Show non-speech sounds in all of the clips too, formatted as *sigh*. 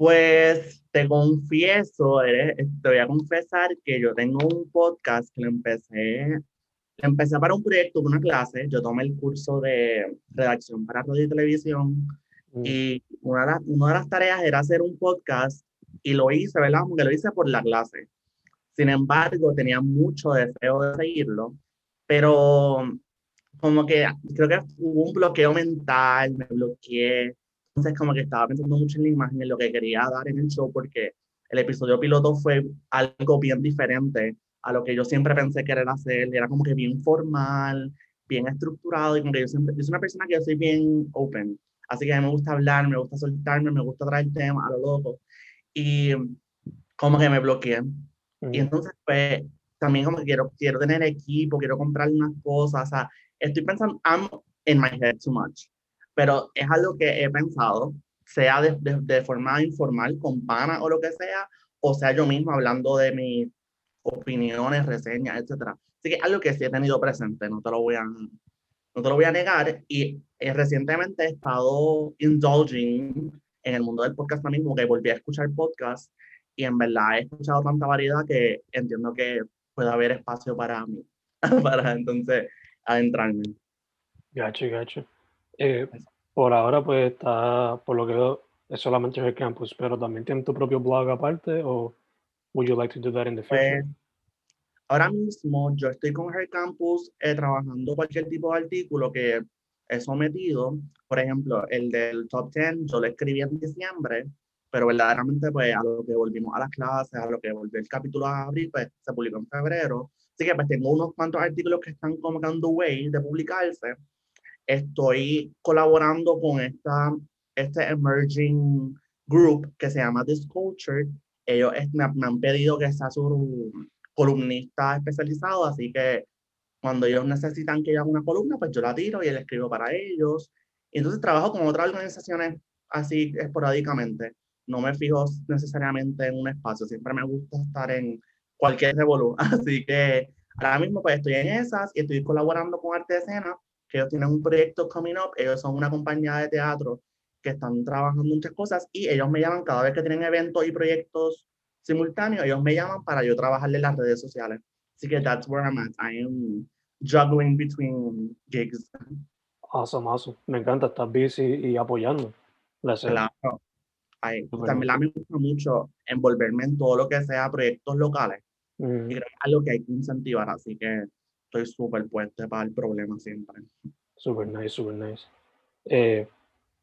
Pues te confieso, eres- te voy a confesar que yo tengo un podcast que lo empecé, lo empecé para un proyecto una clase. Yo tomé el curso de redacción para radio y televisión y una de, las- una de las tareas era hacer un podcast y lo hice, ¿verdad? Porque lo hice por la clase. Sin embargo, tenía mucho deseo de seguirlo, pero como que creo que hubo un bloqueo mental, me bloqueé. Entonces, como que estaba pensando mucho en la imagen, en lo que quería dar en el show, porque el episodio piloto fue algo bien diferente a lo que yo siempre pensé querer hacer. Era como que bien formal, bien estructurado, y como que yo siempre, yo soy una persona que yo soy bien open. Así que a mí me gusta hablar, me gusta soltarme, me gusta traer temas a lo loco. Y como que me bloqueé. Y entonces, pues, también como que quiero, quiero tener equipo, quiero comprar unas cosas, o sea, estoy pensando, I'm in my head too much, pero es algo que he pensado, sea de, de, de forma informal, con pana o lo que sea, o sea yo mismo hablando de mis opiniones, reseñas, etcétera. Así que es algo que sí he tenido presente, no te lo voy a, no te lo voy a negar, y eh, recientemente he estado indulging en el mundo del podcast como que volví a escuchar podcasts, y en verdad he escuchado tanta variedad que entiendo que puede haber espacio para mí, *laughs* para entonces adentrarme. Gacho, gacho. Eh, por ahora, pues está, por lo que veo, es solamente el campus, pero también tiene tu propio blog aparte, o would you like to do that in the future? Pues, ahora mismo yo estoy con Her Campus eh, trabajando cualquier tipo de artículo que he sometido. Por ejemplo, el del Top 10 yo lo escribí en diciembre, pero verdaderamente pues a lo que volvimos a las clases, a lo que volvió el capítulo a abril, pues se publicó en febrero. Así que pues tengo unos cuantos artículos que están como que on the way de publicarse. Estoy colaborando con esta, este emerging group que se llama Disculture. Ellos es- me, me han pedido que sea su columnista especializado, así que cuando ellos necesitan que yo haga una columna, pues yo la tiro y le escribo para ellos. Y entonces trabajo con otras organizaciones así esporádicamente. No me fijo necesariamente en un espacio, siempre me gusta estar en cualquier revolú. *laughs* Así que ahora mismo pues estoy en esas y estoy colaborando con Arte de Escena, que ellos tienen un proyecto coming up, ellos son una compañía de teatro que están trabajando muchas cosas y ellos me llaman cada vez que tienen eventos y proyectos simultáneos, ellos me llaman para yo trabajarle en las redes sociales. Así que that's where I'm at. I am juggling between gigs. Awesome, awesome. Me encanta, estás busy y apoyando la. Claro. Ay, también me gusta mucho envolverme en todo lo que sea proyectos locales. Mm, Y creo que es algo que hay que incentivar, así que estoy súper puesto para el problema siempre. super nice, super nice. Eh,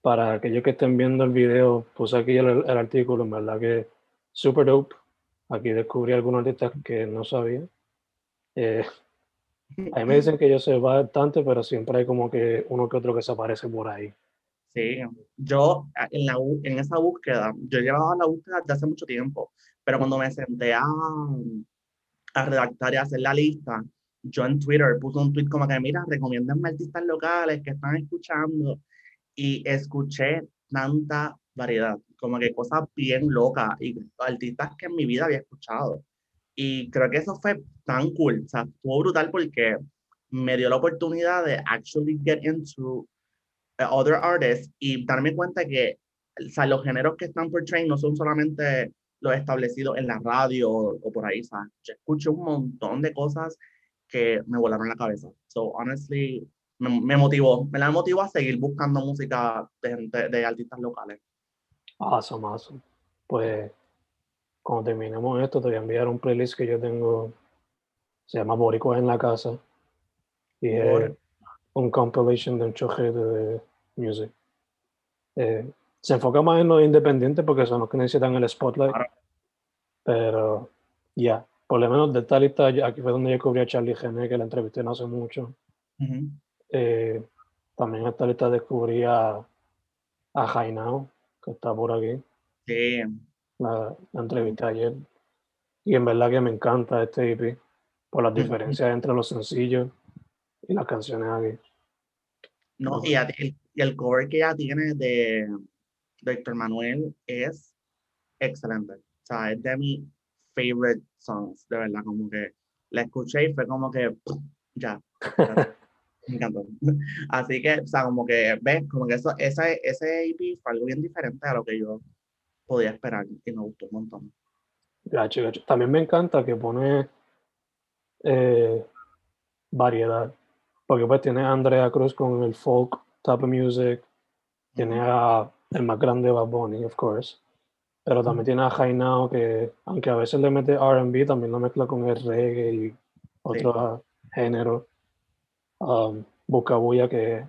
para aquellos que estén viendo el video, puse aquí el, el artículo, en verdad que super dope. Aquí descubrí algunos artistas que no sabía. Eh, a mí me dicen que yo sé bastante, pero siempre hay como que uno que otro que se aparece por ahí. Sí, yo en, la, en esa búsqueda, yo llevaba la búsqueda desde hace mucho tiempo, pero cuando me senté a, a redactar y hacer la lista, yo en Twitter puse un tweet como que, mira, recomiéndenme artistas locales que están escuchando y escuché tanta variedad, como que cosas bien locas y artistas que en mi vida había escuchado. Y creo que eso fue tan cool, o sea, estuvo brutal porque me dio la oportunidad de actually get into uh, other artists y darme cuenta que o sea, los géneros que están portraying no son solamente los establecidos en la radio o, por ahí, ¿sabes? Yo escucho un montón de cosas que me volaron la cabeza. So, honestly, me, me motivó, me la motivó a seguir buscando música de, gente, de artistas locales. Awesome, awesome. Pues, cuando terminemos esto, te voy a enviar un playlist que yo tengo, se llama Boricua en la casa, y es un compilation de un choje de music. Eh, se enfoca más en los independientes porque son los que necesitan el spotlight. Pero ya, por lo menos de tal lista, aquí fue donde yo cubrí a Charlie Gené, que la entrevisté no hace mucho. Eh, también en esta lista descubrí a, a Jainao, que está por aquí. Sí. La, la entrevisté ayer. Y en verdad que me encanta este EP por las diferencias entre los sencillos y las canciones aquí. No, y, el, y el cover que ya tiene de, Víctor Manuel es excelente. O sea, es de mis favorite songs, de verdad, como que la escuché y fue como que ya. me encantó. Así que, o sea, como que ves, como que eso, ese, ese EP fue algo bien diferente a lo que yo podía esperar y me gustó un montón. Gacho, gacho. También me encanta que pone eh, variedad, porque pues tiene a Andrea Cruz con el folk of music, tiene a el más grande Bad Bunny, of course. Pero también tiene a Jainao que, aunque a veces le mete RB, también lo mezcla con el reggae y otro género. Um, Bucabuya, que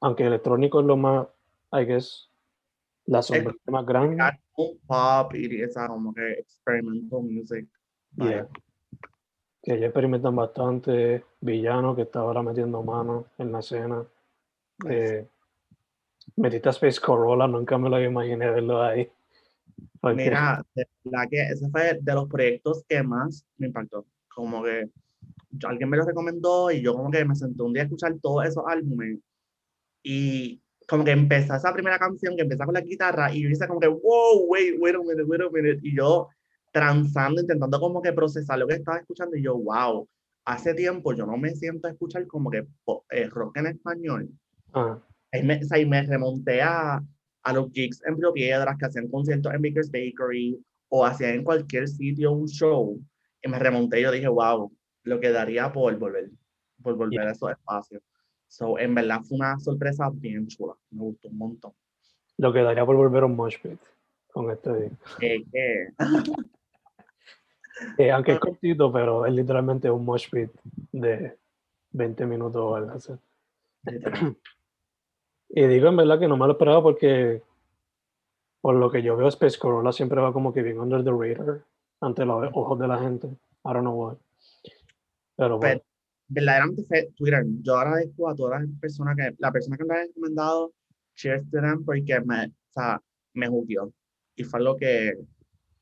aunque electrónico es lo más, I guess, la sombra más grande. Pop y esa como que experimental music. Yeah. Que ellos experimentan bastante. Villano, que está ahora metiendo mano en la escena. Eh, Metiste Space Corolla, nunca me lo imaginé verlo ahí. Mira, la que ese fue de los proyectos que más me impactó. Como que alguien me lo recomendó y yo como que me senté un día a escuchar todos esos álbumes y como que empezó esa primera canción que empieza con la guitarra y yo hice como que, wow, wait, wait a minute, wait a minute. Y yo transando, intentando como que procesar lo que estaba escuchando y yo, wow, hace tiempo yo no me siento a escuchar como que eh, rock en español. Ah ahí me, ahí me remonté a, a los gigs en Río Piedras que hacían conciertos en Baker's Bakery o hacían en cualquier sitio un show y me remonté y yo dije, wow, lo que daría por volver, por volver a esos espacios. So, en verdad fue una sorpresa bien chula, me gustó un montón. Lo que daría por volver a un mosh pit con este disco. ¿Qué, *laughs* eh, aunque es cortito, pero es literalmente un mosh pit de 20 minutos algo así. Y digo en verdad que no me lo esperaba porque por lo que yo veo Space Corolla siempre va como que bien under the radar ante los ojos de la gente. I don't know why. Pero bueno. verdaderamente fue Twitter. Yo agradezco a todas las personas que, la persona que me ha recomendado, cheers to them, porque me, o sea, me juzgó. Y fue algo que,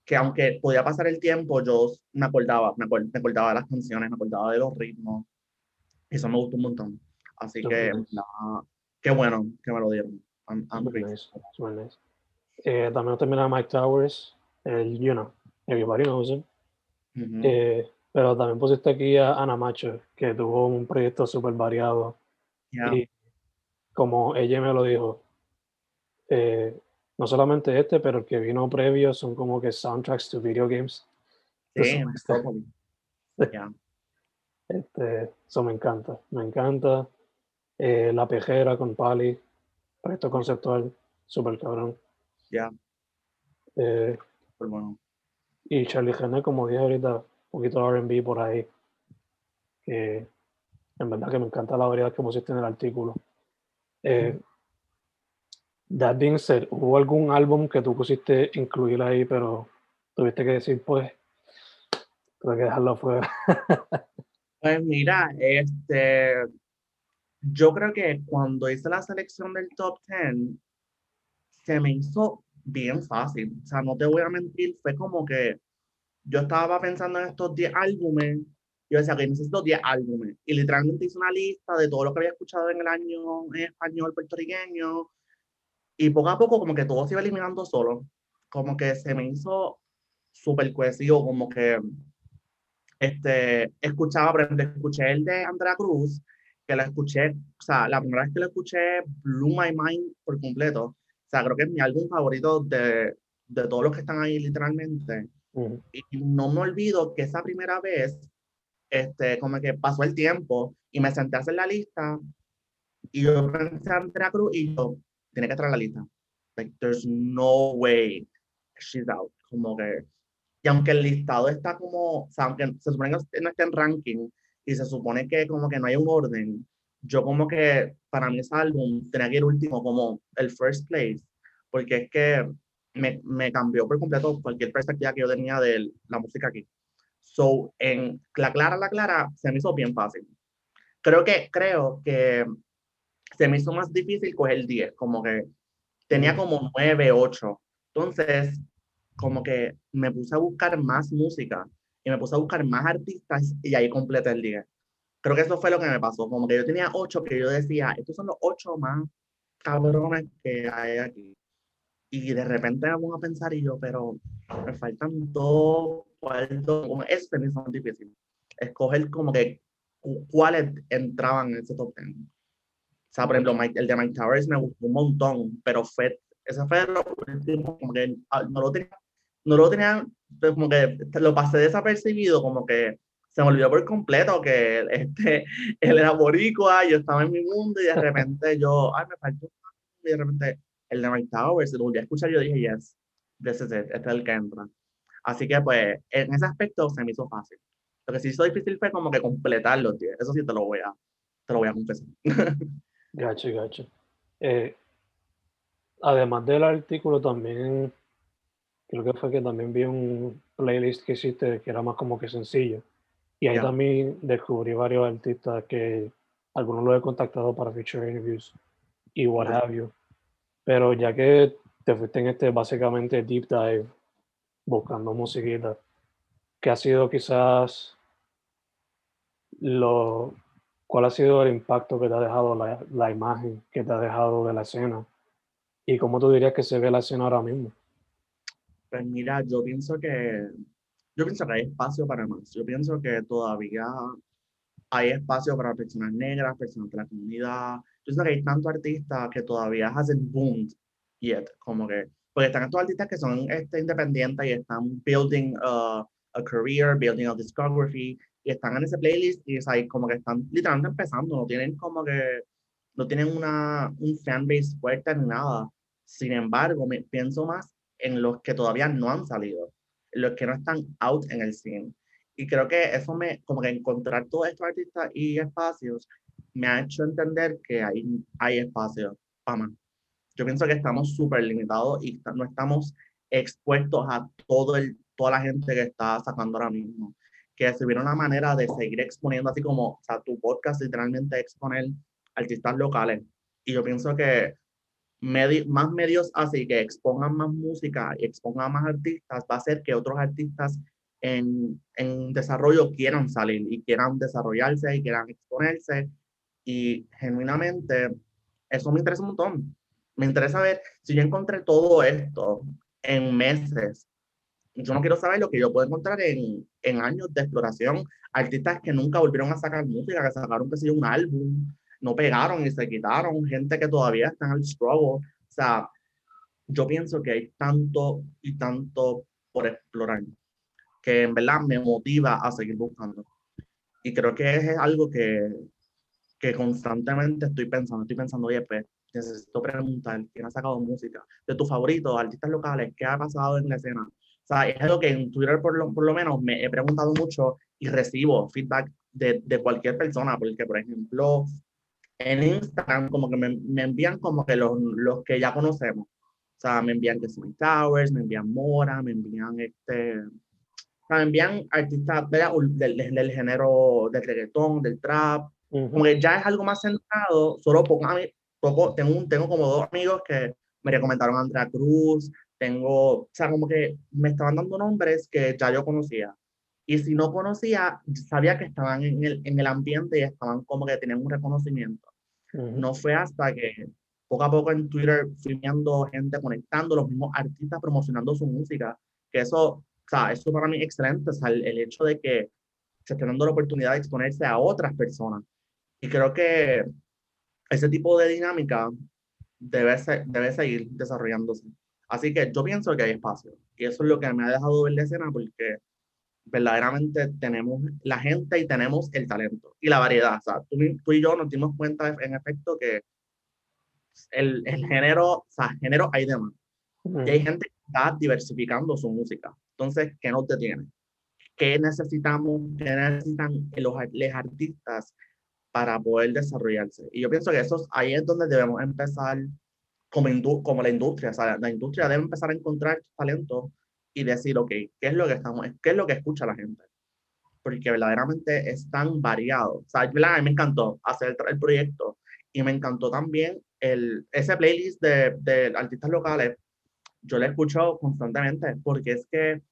que aunque podía pasar el tiempo, yo me acordaba, me, acordaba de las canciones, me acordaba de los ritmos. Eso me gustó un montón. Así que, qué bueno que me lo dieron. I'm, nice. nice. Eh, también termina Mike Towers, el, you know, everybody knows him. eh, pero también pusiste aquí a Ana Macho, que tuvo un proyecto súper variado. Y como ella me lo dijo, eh, no solamente este, pero el que vino previo son como que soundtracks to video games. Sí, *laughs* este, eso me encanta, me encanta. Eh, la Pejera con Pali, proyecto conceptual, súper cabrón. Ya. Eh, bueno. Y Charlie Genet, como dije ahorita, un poquito de RB por ahí. Que en verdad que me encanta la variedad que pusiste en el artículo. Eh, that being said, ¿hubo algún álbum que tú pusiste incluir ahí, pero tuviste que decir, pues, tuve que dejarlo afuera? *laughs* pues mira, este, yo creo que cuando hice la selección del top 10, se me hizo bien fácil. O sea, no te voy a mentir, fue como que yo estaba pensando en estos 10 álbumes, yo decía que necesito 10 álbumes, y literalmente hice una lista de todo lo que había escuchado en el año en español puertorriqueño, y poco a poco como que todo se iba eliminando solo, como que se me hizo súper cohesivo, como que este, escuchaba, por ejemplo, escuché el de Andrea Cruz, que la escuché, o sea, la primera vez que lo escuché, blew my mind por completo. O sea, creo que es mi álbum favorito de, de todos los que están ahí, literalmente. Y no me olvido que esa primera vez, este, como que pasó el tiempo y me senté a hacer la lista y yo pensé a Andrea Cruz y yo, tiene que estar en la lista. Like, there's no way she's out. Como que, y aunque el listado está como, o sea, aunque se supone que no esté en ranking y se supone que como que no hay un orden, yo como que para mí ese álbum tenía que ir último como el first place, porque es que me, me cambió por completo cualquier perspectiva que yo tenía de la música aquí. So, en La Clara, La Clara, se me hizo bien fácil. Creo que, creo que se me hizo más difícil coger el 10, como que tenía como 9, 8. Entonces, como que me puse a buscar más música y me puse a buscar más artistas y ahí completé el 10. Creo que eso fue lo que me pasó, como que yo tenía 8 que yo decía, estos son los 8 más cabrones que hay aquí. Y de repente me pongo a pensar y yo, pero me faltan dos, cuartos, como me hizo difícil. Escoger como que cuáles entraban en ese top 10. O sea, por ejemplo, el de Mike Towers me gustó un montón, pero fue, ese fue lo último, como que ah, no lo tenía, no lo tenía, como que lo pasé desapercibido, como que se me olvidó por completo que este, *laughs* él era boricua, yo estaba en mi mundo y de repente yo, ay, me faltó y de repente el de Mike Towers, lo volví a escuchar y yo dije, yes, this is it, este es el que entra. Así que pues en ese aspecto se me hizo fácil. Lo que sí hizo difícil fue como que completarlo, tío. Eso sí te lo voy a, te lo voy a confesar. Gacho, gacho. Eh, además del artículo, también creo que fue que también vi un playlist que hiciste que era más como que sencillo. Y ahí también descubrí varios artistas que algunos los he contactado para feature interviews y what have you. Pero ya que te fuiste en este básicamente deep dive buscando musiquita, ¿qué ha sido quizás lo, ¿Cuál ha sido el impacto que te ha dejado la, la, imagen que te ha dejado de la escena? ¿Y cómo tú dirías que se ve la escena ahora mismo? Pues mira, yo pienso que yo pienso que hay espacio para más. Yo pienso que todavía hay espacio para personas negras, personas de la comunidad. Yo pienso que hay tantos artistas que todavía hacen boom yet, como que, porque están estos artistas que son este, independientes y están building a, a career, building a discography, y están en ese playlist y es ahí como que están literalmente empezando, no tienen como que, no tienen una, un fanbase fuerte ni nada. Sin embargo, me pienso más en los que todavía no han salido, en los que no están out en el scene. Y creo que eso me, como que encontrar todos estos artistas y espacios, me ha hecho entender que hay, hay espacio para más. Yo pienso que estamos súper limitados y no estamos expuestos a todo el, toda la gente que está sacando ahora mismo que se hubiera una manera de seguir exponiendo, así como, o sea, tu podcast literalmente exponer artistas locales. Y yo pienso que más medios así que expongan más música y expongan más artistas va a hacer que otros artistas en, en desarrollo quieran salir y quieran desarrollarse y quieran exponerse. Y genuinamente, eso me interesa un montón. Me interesa ver si yo encontré todo esto en meses yo no quiero saber lo que yo puedo encontrar en, en años de exploración. Artistas que nunca volvieron a sacar música, que sacaron, que un álbum, no pegaron y se quitaron, gente que todavía está en el struggle. O sea, yo pienso que hay tanto y tanto por explorar que en verdad me motiva a seguir buscando. Y creo que es algo que, que constantemente estoy pensando. Estoy pensando, oye, pues necesito preguntar quién ha sacado música, de tus favoritos, artistas locales, qué ha pasado en la escena, o sea, es algo que en Twitter por lo, por lo menos me he preguntado mucho y recibo feedback de, de cualquier persona, porque por ejemplo, en Instagram como que me, me envían como que los, los, que ya conocemos. O sea, me envían que son Towers, me envían Mora, me envían este... O sea, me envían artistas del, del, género del reggaetón, del trap. Como que ya es algo más centrado, solo poco, a mí, poco tengo, tengo como dos amigos que me recomendaron a Andrea Cruz, tengo, o sea, como que me estaban dando nombres que ya yo conocía. Y si no conocía, sabía que estaban en el, en el ambiente y estaban como que tenían un reconocimiento. No fue hasta que poco a poco en Twitter fui gente conectando, los mismos artistas promocionando su música, que eso, o sea, eso para mí es excelente, o sea, el, hecho de que se esté dando la oportunidad de exponerse a otras personas. Y creo que ese tipo de dinámica debe, debe seguir desarrollándose. Así que yo pienso que hay espacio. Y eso es lo que me ha dejado ver la escena porque verdaderamente tenemos la gente y tenemos el talento y la variedad. O sea, tú, tú y yo nos dimos cuenta en efecto que el, el género, o sea, género hay demás. Y hay gente que está diversificando su música. Entonces, ¿qué nos detiene? ¿Qué necesitamos, qué necesitan los, los artistas para poder desarrollarse? Y yo pienso que eso ahí es donde debemos empezar como, como la industria. O sea, la industria debe empezar a encontrar talento y decir, ok, ¿qué es lo que estamos, qué es lo que escucha la gente? Porque verdaderamente es tan variado. O sea, a mí me encantó hacer el, proyecto y me encantó también el, ese playlist de, de artistas locales. Yo lo escucho constantemente porque es que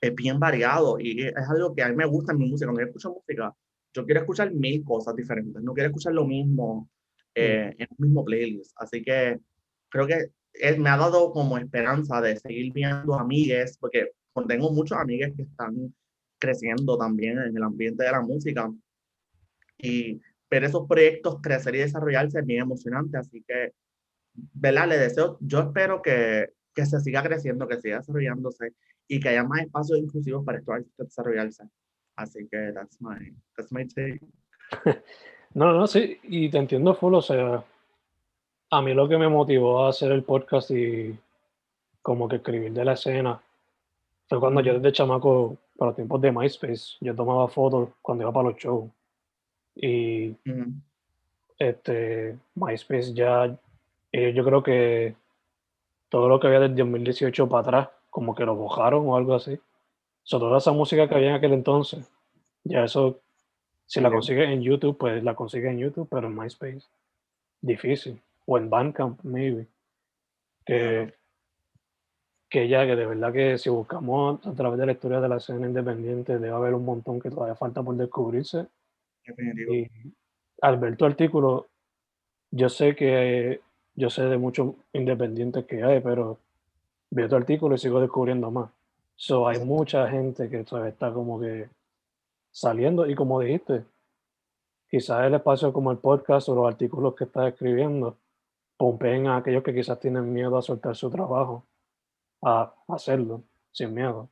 es bien variado y es algo que a mí me gusta en mi música. Cuando yo escucho música, yo quiero escuchar mil cosas diferentes, no quiero escuchar lo mismo eh, en el mismo playlist. Así que creo que me ha dado como esperanza de seguir viendo amigues, porque tengo muchos amigues que están creciendo también en el ambiente de la música. Y ver esos proyectos crecer y desarrollarse es bien emocionante. Así que, ¿verdad? Le deseo, yo espero que, que se siga creciendo, que siga desarrollándose y que haya más espacios inclusivos para estos artistas desarrollarse. Así que that's my, that's my take. *laughs* No, no, sí, y te entiendo full, o sea, a mí lo que me motivó a hacer el podcast y como que escribir de la escena fue cuando yo desde chamaco, para los tiempos de MySpace, yo tomaba fotos cuando iba para los shows. Y este, MySpace ya, eh, yo creo que todo lo que había del 2018 para atrás, como que lo bojaron o algo así. sobre toda esa música que había en aquel entonces, ya eso, si la consigues en YouTube, pues la consigues en YouTube, pero en MySpace, difícil o en Bandcamp, maybe. Que, que ya, que de verdad que si buscamos a través de la historia de la escena independiente, debe haber un montón que todavía falta por descubrirse. Y al ver tu artículo, yo sé que yo sé de muchos independientes que hay, pero veo tu artículo y sigo descubriendo más. So, hay mucha gente que todavía está como que saliendo y como dijiste, quizás el espacio como el podcast o los artículos que estás escribiendo pompeen a aquellos que quizás tienen miedo a soltar su trabajo, a hacerlo sin miedo.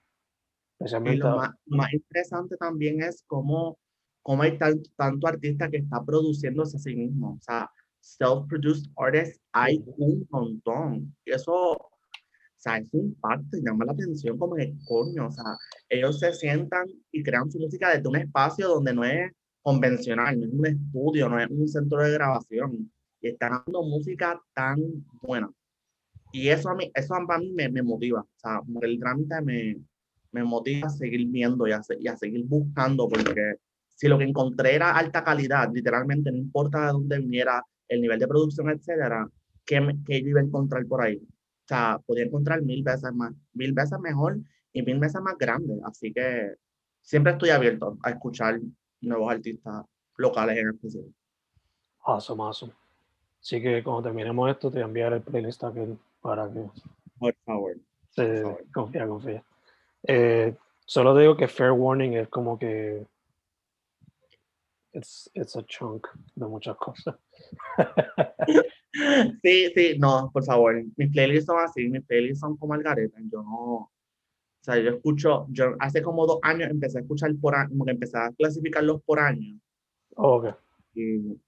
y lo más, interesante también es cómo, cómo hay tanto artista que está produciéndose a sí mismo. O sea, self-produced artists hay un montón. Y eso, o sea, es un y llama la atención como el coño. O sea, ellos se sientan y crean su música desde un espacio donde no es convencional, no es un estudio, no es un centro de grabación y están haciendo música tan buena. Y eso a mí, eso a mí me, me motiva. O sea, el trámite me, me motiva a seguir viendo y a, y a, seguir buscando, porque si lo que encontré era alta calidad, literalmente, no importa de dónde viniera el nivel de producción, etcétera, ¿qué, qué yo iba a encontrar por ahí? O sea, podía encontrar mil veces más, mil veces mejor y mil veces más grande. Así que siempre estoy abierto a escuchar nuevos artistas locales en especial. Awesome, awesome. Así que cuando terminemos esto, te voy a enviar el playlist aquel para que. Por favor. Confía, confía. Eh, solo digo que Fair Warning es como que. It's, it's a chunk de muchas cosas. *laughs* sí, sí, no, por favor. Mis playlists son así, mis playlists son como Algareta. Yo no. O sea, yo escucho, yo hace como dos años empecé a escuchar por año, como que empecé a clasificarlos por año. Oh, ok. Y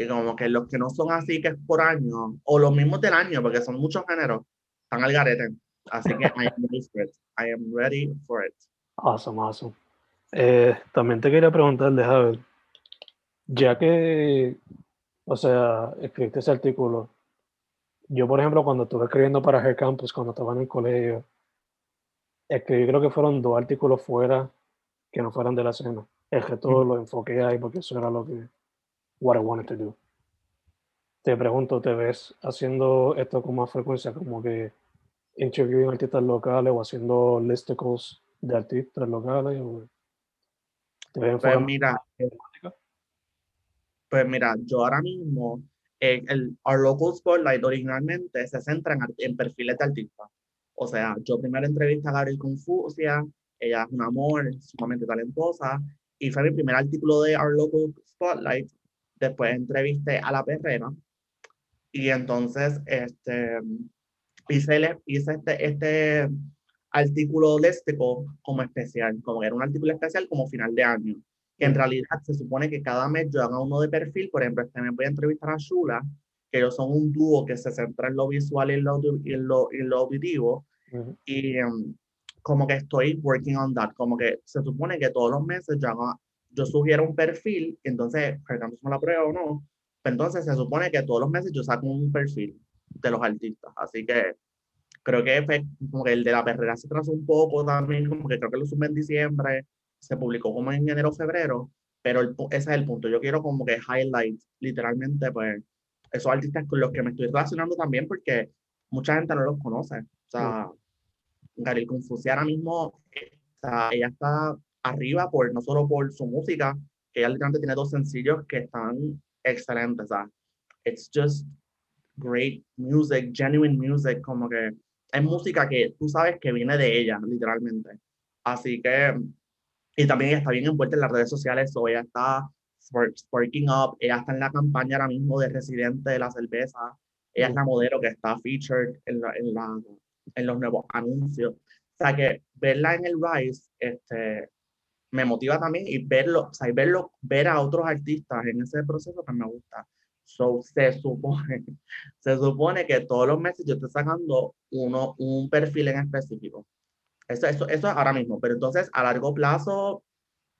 y como que los que no son así, que es por año, o los mismos del año, porque son muchos géneros, están al garete. Así que I am ready for it. I am ready for it. Awesome, awesome. Eh, también te quería preguntar, Javier, ya que, o sea, escribiste ese artículo, yo, por ejemplo, cuando estuve escribiendo para Hair Campus, cuando estaba en el colegio, escribí creo que fueron dos artículos fuera que no fueran de la escena. Es que todo lo enfoqué ahí porque eso era lo que what I wanted to do. Te pregunto, ¿te ves haciendo esto con más frecuencia, como que interviewing artistas locales o haciendo listicles de artistas locales? pues mira, pues mira, yo ahora mismo, eh, el Our Local Spotlight originalmente se centra en, en perfiles de artistas. O sea, yo primero entrevisté a Gabriel Confucia, ella es un amor, sumamente talentosa, y fue mi primer artículo de Our Local Spotlight. Después entrevisté a la perrera, y entonces este, hice, hice este, este artículo léstico como especial, como era un artículo especial como final de año, que en realidad se supone que cada mes yo haga uno de perfil, por ejemplo, este mes voy a entrevistar a Shula, que ellos son un dúo que se centra en lo visual y en lo, en lo, en lo auditivo, y um, como que estoy working on that, como que se supone que todos los meses yo, haga, yo sugiero un perfil, entonces, si me la prueba o no, entonces se supone que todos los meses yo saco un perfil de los artistas, así que creo que fue como que el de la perrera se trazó un poco también, como que creo que lo sube en diciembre, se publicó como en enero febrero, pero ese es el punto, yo quiero como que highlight literalmente pues esos artistas con los que me estoy relacionando también porque mucha gente no los conoce, o sea, Gabriel Confuci ahora mismo, está, ella está arriba por, no solo por su música, que ella literalmente tiene dos sencillos que están excelente, o sea, it's just great music, genuine music, como que es música que tú sabes que viene de ella, literalmente. Así que, y también está bien envuelta en las redes sociales, o ella está sparking up, ella está en la campaña ahora mismo de Residente de la Cerveza, ella es la modelo que está featured en, la, en, la, en los nuevos anuncios. O sea que verla en el Rise, este, me motiva también y verlo, o sea, verlo, ver a otros artistas en ese proceso que me gusta. So, se supone, *laughs* se supone que todos los meses yo estoy sacando uno, un perfil en específico. Eso, eso, eso es ahora mismo, pero entonces a largo plazo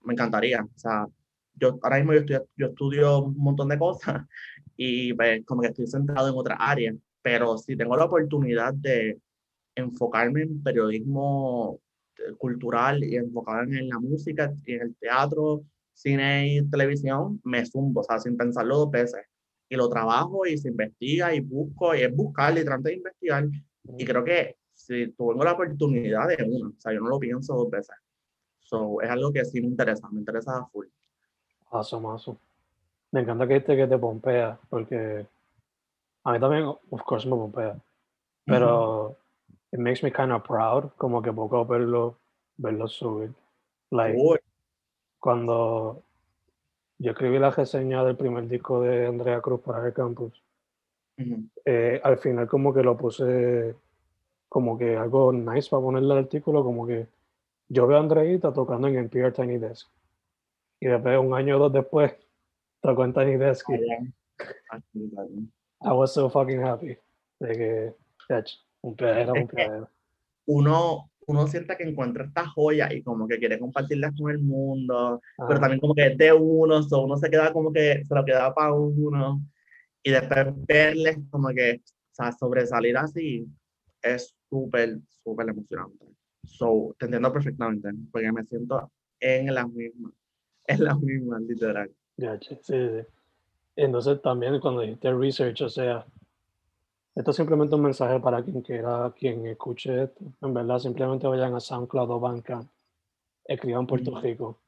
me encantaría. O sea, yo ahora mismo yo, estoy, yo estudio un montón de cosas y pues, como que estoy centrado en otra área, pero si tengo la oportunidad de enfocarme en periodismo cultural y enfocado en la música y en el teatro, cine y televisión, me zumbo, o sea, sin pensarlo dos veces. Y lo trabajo y se investiga y busco, y es buscar, literalmente investigar. Y creo que si tengo la oportunidad de una, o sea, yo no lo pienso dos veces. So, es algo que sí me interesa, me interesa a full. Awesome, awesome. Me encanta que este que te pompea, porque a mí también, of course, me pompea. Pero it makes me kind of proud, como que poco verlo, verlo subir. Like, cuando yo escribí la reseña del primer disco de Andrea Cruz para el campus, eh, al final como que lo puse como que algo nice para ponerle al artículo, como que yo veo a Andreita tocando en NPR Tiny Desk. Y después, un año o dos después, tocó en Tiny Desk. I was so fucking happy. De que, un pedero, un. Uno, uno siente que encuentra esta joya y como que quiere compartirlas con el mundo, pero también como que es de uno, so uno se queda como que se lo queda para uno y después verles como que, o sea, sobresalir así es súper, súper emocionante. So, te entiendo perfectamente, porque me siento en la misma, *laughs* en la misma, literal. sí, sí. Entonces también cuando dijiste research, o sea, esto es simplemente un mensaje para quien quiera, quien escuche esto. En verdad, simplemente vayan a SoundCloud o Bandcamp, escriban Puerto Rico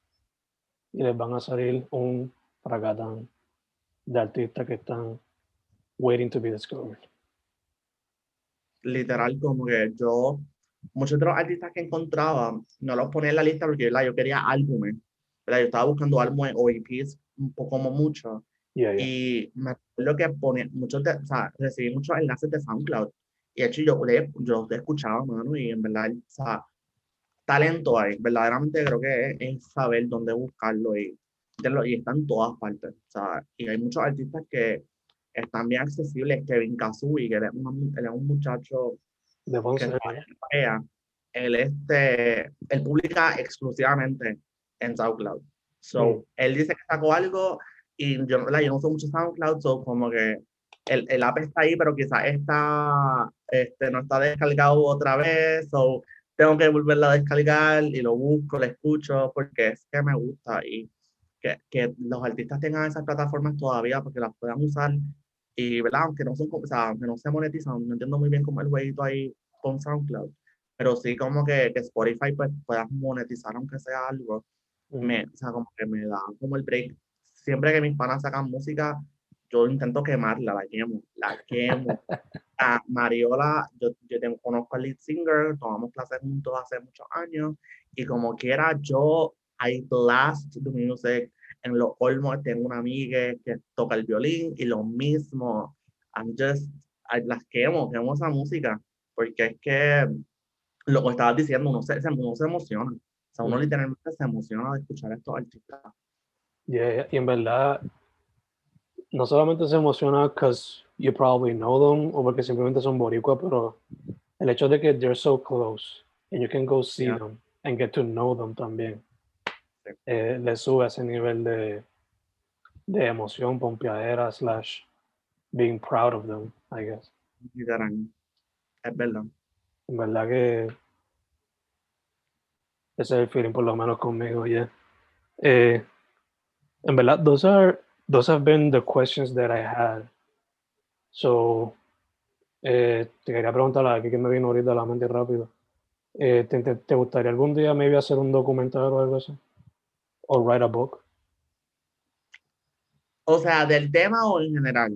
y les van a salir un fracatán de artistas que están waiting to be discovered. Literal, como que yo, muchos de los artistas que encontraba, no los ponía en la lista porque yo quería álbumes. Yo estaba buscando álbumes o EPs un poco como mucho y me acuerdo que pone muchos, o sea, recibí muchos enlaces de SoundCloud. Y de hecho yo, yo he escuchado, mano, y en verdad, o sea, talento hay. Verdaderamente creo que es, saber dónde buscarlo y, y está en todas partes. O sea, y hay muchos artistas que están bien accesibles. Kevin Kazui, que él es, un, él es un muchacho de que él, este, él publica exclusivamente en SoundCloud. So, él dice que sacó algo y yo, yo no uso mucho SoundCloud, so como que el, el app está ahí, pero quizás está, este, no está descargado otra vez, o tengo que volverla a descargar y lo busco, lo escucho, porque es que me gusta y que, que los artistas tengan esas plataformas todavía porque las puedan usar y, ¿verdad? Aunque no, son, o sea, aunque no se monetizan, no entiendo muy bien cómo el jueguito ahí con SoundCloud, pero sí como que, que Spotify pues puedas monetizar aunque sea algo, me, o sea, como que me da como el break siempre que mis panas sacan música, yo intento quemarla, la quemo, la quemo. *laughs* a Mariola, yo, yo tengo, conozco al lead singer, tomamos clases juntos hace muchos años, y como quiera, yo, I blast the music. En los olmos tengo una amiga que toca el violín, y lo mismo. I'm just, I, las quemo, quemo esa música, porque es que lo que estabas diciendo, uno se, uno se emociona. O sea, uno literalmente se emociona de escuchar a estos artistas. Yeah, y en verdad, no solamente se emociona because you probably know them o porque simplemente son boricua, pero el hecho de que they're so close and you can go see them and get to know them también eh, le sube ese nivel de, de emoción, pompeadera, slash being proud of them, I guess. Es verdad. En verdad que ese es el feeling por lo menos conmigo, yeah. Eh, en verdad, those are those have been the questions that I had. So, eh, te quería preguntar aquí que me vino ahorita la mente rápido. Eh, ¿te, te, gustaría algún día maybe hacer un documental o algo así? ¿O write a book? O sea, del tema o en general.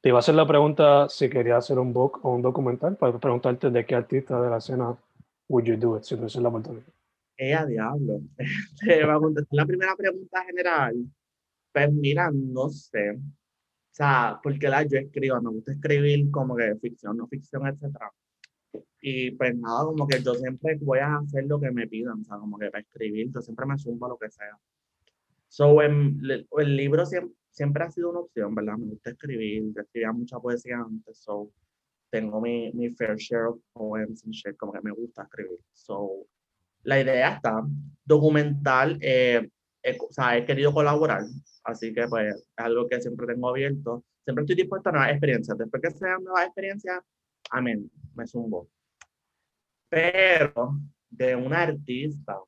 Te iba a hacer la pregunta si quería hacer un book o un documental para preguntarte de qué artista de la escena would you do it si tuviese la oportunidad. Eh, a diablo. Te va a contestar la primera pregunta general. Pues mira, no sé. O sea, porque la yo escribo, me gusta escribir como que ficción, no ficción, etc. Y pues nada, como que yo siempre voy a hacer lo que me pidan, o sea, como que para escribir, yo siempre me sumo a lo que sea. So, en, el libro siempre, siempre ha sido una opción, ¿verdad? Me gusta escribir, yo escribía mucha poesía antes, so tengo mi, mi fair share of poems and shit, como que me gusta escribir. So, la idea está, documental, eh, o sea, he querido colaborar, así que pues es algo que siempre tengo abierto. Siempre estoy dispuesto a nuevas experiencias. Después que sean nuevas experiencias, amén, me zumbo. Pero de un artista,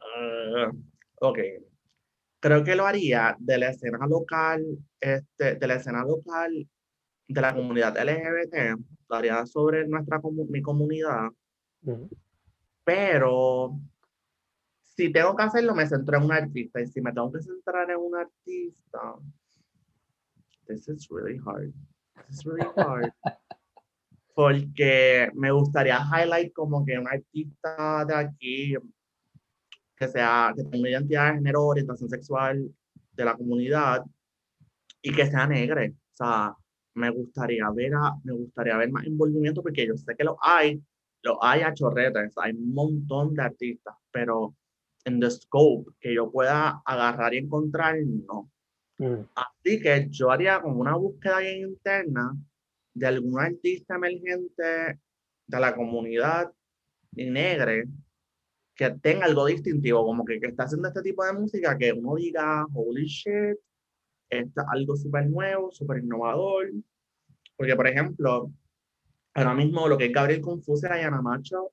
uh, ok, creo que lo haría de la escena local, este, de la escena local de la comunidad LGBT, lo haría sobre nuestra mi comunidad, pero si tengo que hacerlo, me centro en un artista. Y si me tengo que centrar en un artista, this is really hard. This is really hard. *laughs* Porque me gustaría highlight como que un artista de aquí que sea, que tenga una identidad de género, orientación sexual de la comunidad y que sea negre. O sea, me gustaría ver a, me gustaría ver más envolvimiento porque yo sé que lo hay, lo hay a chorretas, hay un montón de artistas, pero en the scope que yo pueda agarrar y encontrar, no. Mm. Así que yo haría como una búsqueda interna de algún artista emergente de la comunidad negra que tenga algo distintivo, como que, que está haciendo este tipo de música, que uno diga, holy shit, es algo súper nuevo, súper innovador. Porque, por ejemplo, ahora mismo lo que es Gabriel Confuse y Ayana Macho,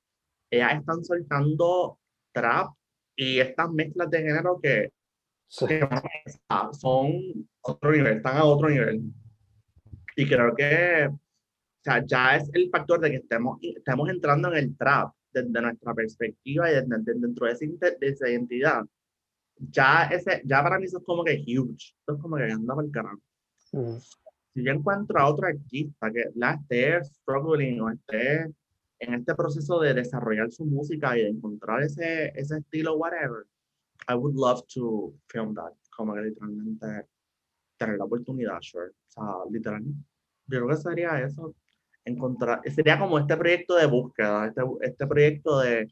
ellas están soltando trap y estas mezclas de género que, son otro nivel, están a otro nivel. Y creo que o sea, ya es el factor de que estemos, estemos entrando en el trap desde nuestra perspectiva y desde, dentro de esa, de esa, identidad. Ya, ese, ya para mí eso es como que huge. Eso es como que anda para el carajo. Si yo encuentro a otro artista que la esté struggling o esté en este proceso de desarrollar su música y de encontrar ese, ese estilo, whatever, I would love to film that. Como que literalmente tener la oportunidad, sure. O sea, literalmente. Yo creo que sería eso. Encontrar, sería como este proyecto de búsqueda, este, este proyecto de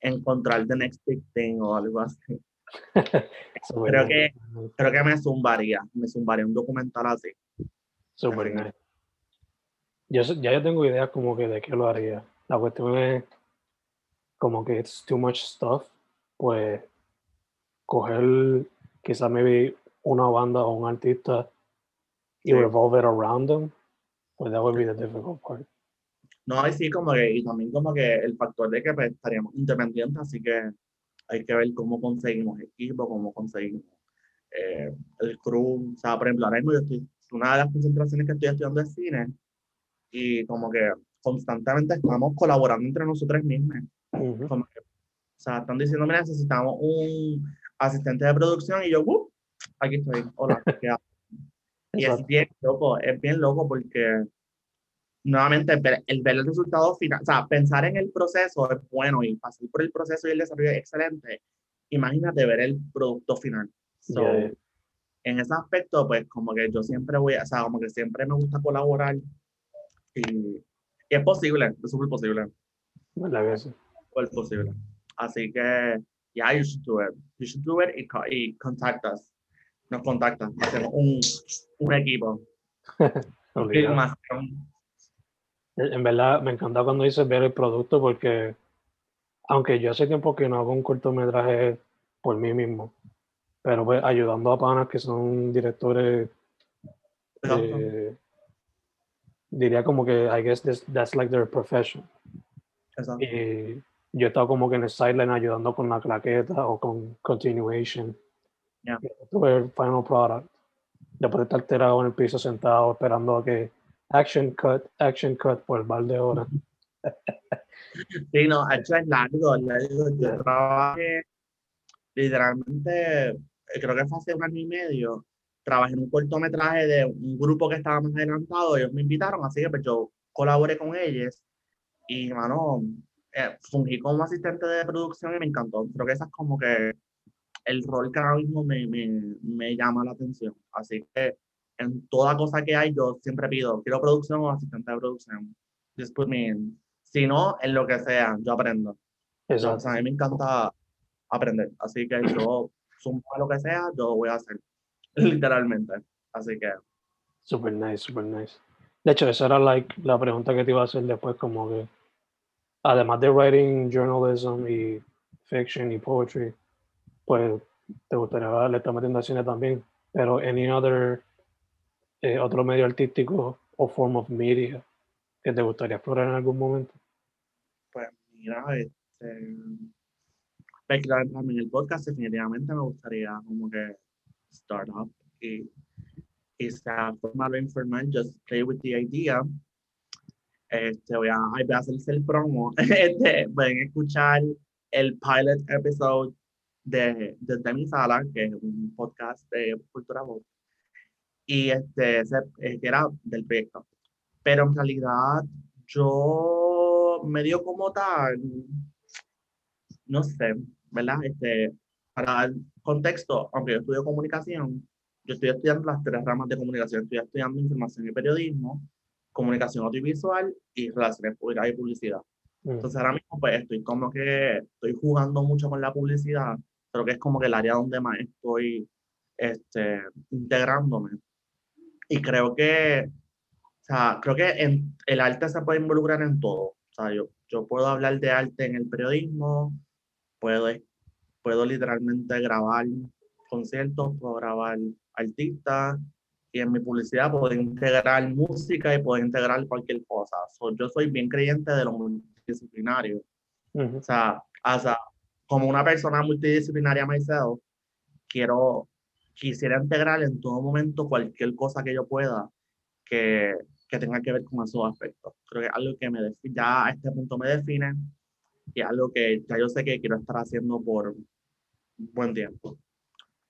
encontrar the next big thing o algo así. *laughs* creo, que, creo que me zumbaría, me zumbaría un documental así. Super Yo, ya yo tengo idea como que de qué lo haría. La cuestión es como que it's too much stuff, pues coger quizá maybe una banda o un artista y revolve it around them, pues that would be the difficult part. No, y sí, como que, y también como que el factor de que pues, estaríamos independientes, así que hay que ver cómo conseguimos equipo, cómo conseguimos eh, el crew. O sea, por ejemplo, ahora mismo yo estoy, una de las concentraciones que estoy estudiando es cine, y como que constantemente estamos colaborando entre nosotros mismos. o sea, están diciendo, necesitamos un asistente de producción y yo, aquí estoy, hola. *laughs* y es bien loco, es bien loco porque nuevamente el ver el resultado final, o sea, pensar en el proceso es bueno y pasar por el proceso y el desarrollo es excelente. Imagínate ver el producto final. En ese aspecto, pues como que yo siempre voy, o sea, como que siempre me gusta colaborar y, es posible, es súper posible. La vez. Es posible. Así que, yeah, you should do it. You should do it y, y contact us. Nos contactan. Hacemos un, un equipo. *laughs* En verdad, me encanta cuando dices ver el producto porque, aunque yo hace tiempo que no hago un cortometraje por mí mismo, pero pues ayudando a panas que son directores, eh, diría como que, I guess that's like their profession. Y yo he estado como que en el sideline ayudando con la claqueta o con continuation. Yeah. el final product. Después de estar tirado en el piso sentado esperando a que action cut, action cut por el bar de horas. Sí, no, hecho es largo, largo. Yo trabajé literalmente, creo que fue hace un año y medio, trabajé en un cortometraje de un grupo que estaba más adelantado, ellos me invitaron, así que pues yo colaboré con ellos y, mano, eh, fungí como asistente de producción y me encantó. Creo que esa es como que el rol que ahora mismo me, me, me llama la atención. Así que en toda cosa que hay, yo siempre pido, quiero producción o asistente de producción. Just put me in. Si no, en lo que sea, yo aprendo. Exacto. O sea, a mí me encanta aprender. Así que yo, a lo que sea, yo voy a hacer. *laughs* Literalmente. Así que. Super nice, super nice. De hecho, esa era like, la pregunta que te iba a hacer después, como que, además de writing journalism y fiction y poetry, pues te gustaría le estar metiendo cine también. Pero any other eh, otro medio artístico o form of media que te gustaría explorar en algún momento? Pues mira, este, pues, también el podcast definitivamente me gustaría como que start up y, y sea formal o informal, just play with the idea. Este, voy a, voy a hacerse el promo. *laughs* Este, pueden escuchar el pilot episode de, de, mi sala, que es un podcast de cultura pop y este, ese, que era del proyecto. Pero en realidad yo medio como tal, no sé, ¿verdad? Este, para dar contexto, aunque yo estudio comunicación, yo estoy estudiando las tres ramas de comunicación, estoy estudiando información y periodismo, comunicación audiovisual y relaciones públicas y publicidad. Mm. Entonces ahora mismo pues estoy como que estoy jugando mucho con la publicidad, pero que es como que el área donde más estoy este, integrándome. Y creo que, o sea, creo que en, el arte se puede involucrar en todo. O sea, yo, yo puedo hablar de arte en el periodismo, puedo, puedo literalmente grabar conciertos, puedo grabar artistas, y en mi publicidad puedo integrar música y puedo integrar cualquier cosa. yo soy bien creyente de lo multidisciplinario. O sea, o sea, como una persona multidisciplinaria myself, quiero quisiera integrar en todo momento cualquier cosa que yo pueda que, que tenga que ver con esos aspectos. Creo que es algo que me ya a este punto me define y algo que ya yo sé que quiero estar haciendo por buen tiempo.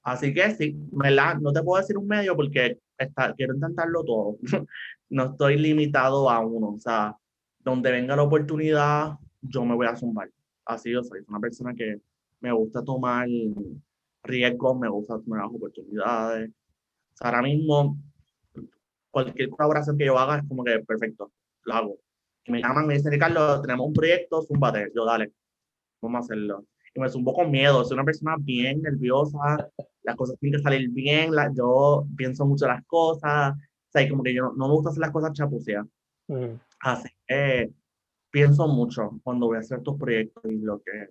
Así que sí, ¿verdad? No te puedo decir un medio porque está, quiero intentarlo todo. *laughs* no estoy limitado a uno. O sea, donde venga la oportunidad, yo me voy a zumbar. Así yo soy. Una persona que me gusta tomar riesgos, me gusta nuevas oportunidades. ahora mismo, cualquier colaboración que yo haga es como que perfecto, lo hago. Y me llaman, me dicen, Ricardo, tenemos un proyecto, zumbate. Yo, dale, vamos a hacerlo. Y me zumbo con miedo, soy una persona bien nerviosa, las cosas tienen que salir bien, la, yo pienso mucho las cosas, o sea, como que yo no, me gusta hacer las cosas chapuceas. Mm. Así que pienso mucho cuando voy a hacer estos proyectos y lo que,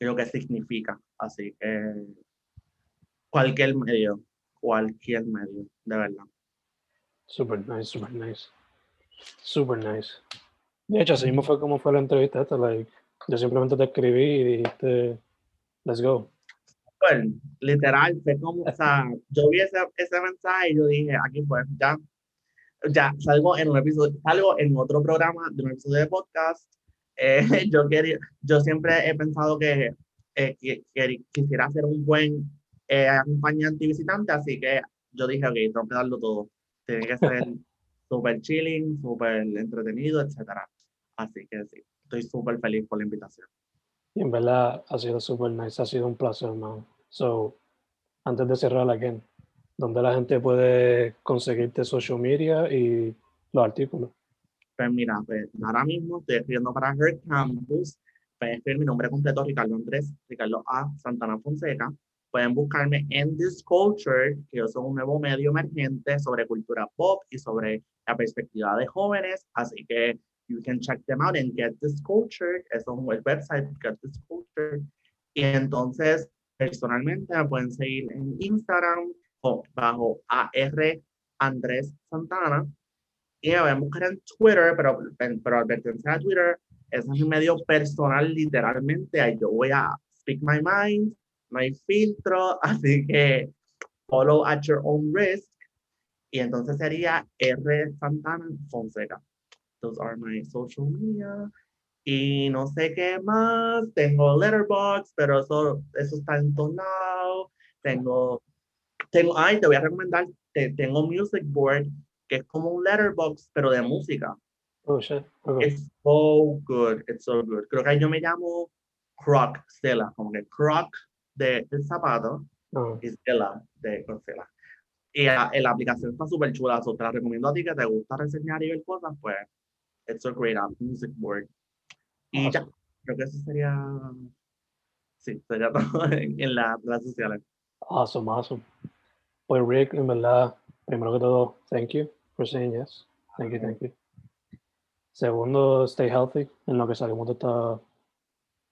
lo que significa. Así que cualquier medio, cualquier medio, de verdad. Super nice, super nice. Super nice. De hecho, así mismo fue como fue la entrevista esta, like, yo simplemente te escribí y dijiste, let's go. Bueno, literal, fue como, o sea, yo vi ese, ese mensaje y yo dije, aquí fue, ya, ya, salgo en un episodio, salgo en otro programa de un episodio de podcast. *laughs* Eh, yo quería, yo siempre he pensado que, eh, que, que, quisiera hacer un buen eh, acompañante y visitante, así que yo dije, ok, tengo que darlo todo. Tiene que ser *laughs* súper chilling, súper entretenido, etcétera. Así que sí, estoy súper feliz por la invitación. Y en verdad ha sido súper nice, ha sido un placer, man. So, antes de cerrar again, ¿dónde la gente puede conseguirte social media y los artículos? Pues mira, pues ahora mismo estoy escribiendo para Her Campus. Pueden escribir mi nombre completo, Ricardo Andrés, Ricardo A. Santana Fonseca. Pueden buscarme en This Culture, que yo soy un nuevo medio emergente sobre cultura pop y sobre la perspectiva de jóvenes. Así que you can check them out and Get This Culture. Eso es el website, Get This Culture. Y entonces, personalmente, me pueden seguir en Instagram bajo AR Andrés Santana y me a buscar en Twitter, pero, pero advertencia de Twitter, ese es mi medio personal literalmente, yo voy a speak my mind, no hay filtro, *laughs* así que follow at your own risk, y entonces sería R Santana Fonseca. Those are my social media. Y no sé qué más, tengo Letterboxd, pero eso, eso está entonado. Tengo, tengo, ay, te voy a recomendar, te, tengo Music Board, que es como un letterbox, pero de música. Oh, shit. It's so good, it's so good. Creo que yo me llamo Croc Stella, como que Croc de, el zapato Oh. y Stella de Stella. Y la, la aplicación está súper chula, so te la recomiendo a ti que te gusta reseñar y ver cosas, pues it's a great app, Music Board. Y ya, Awesome. creo que eso sería, sí, sería *laughs* todo en, en las redes sociales. Awesome, awesome. Pues Rick, en verdad, primero que todo, thank you for saying yes. Thank you, thank you. Segundo, stay healthy en lo que salimos de estos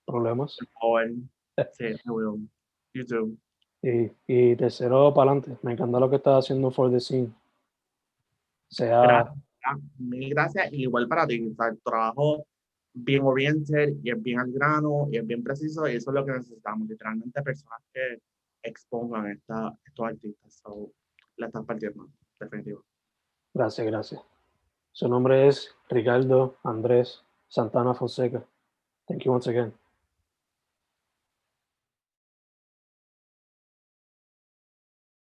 problemas. O en, sí, I will. You too. Y, y tercero, para adelante. Me encanta lo que estás haciendo for the scene. Sea, Gracias. Ah, Mil gracias. y Igual para ti. O sea, el trabajo bien oriented y es bien al grano y es bien preciso y eso es lo que necesitamos. Literalmente personas que expongan esta, estos artistas. So, la estás partiendo, definitivo. gracias, gracias. Su nombre es Ricardo Andrés Santana Fonseca. Thank you once again.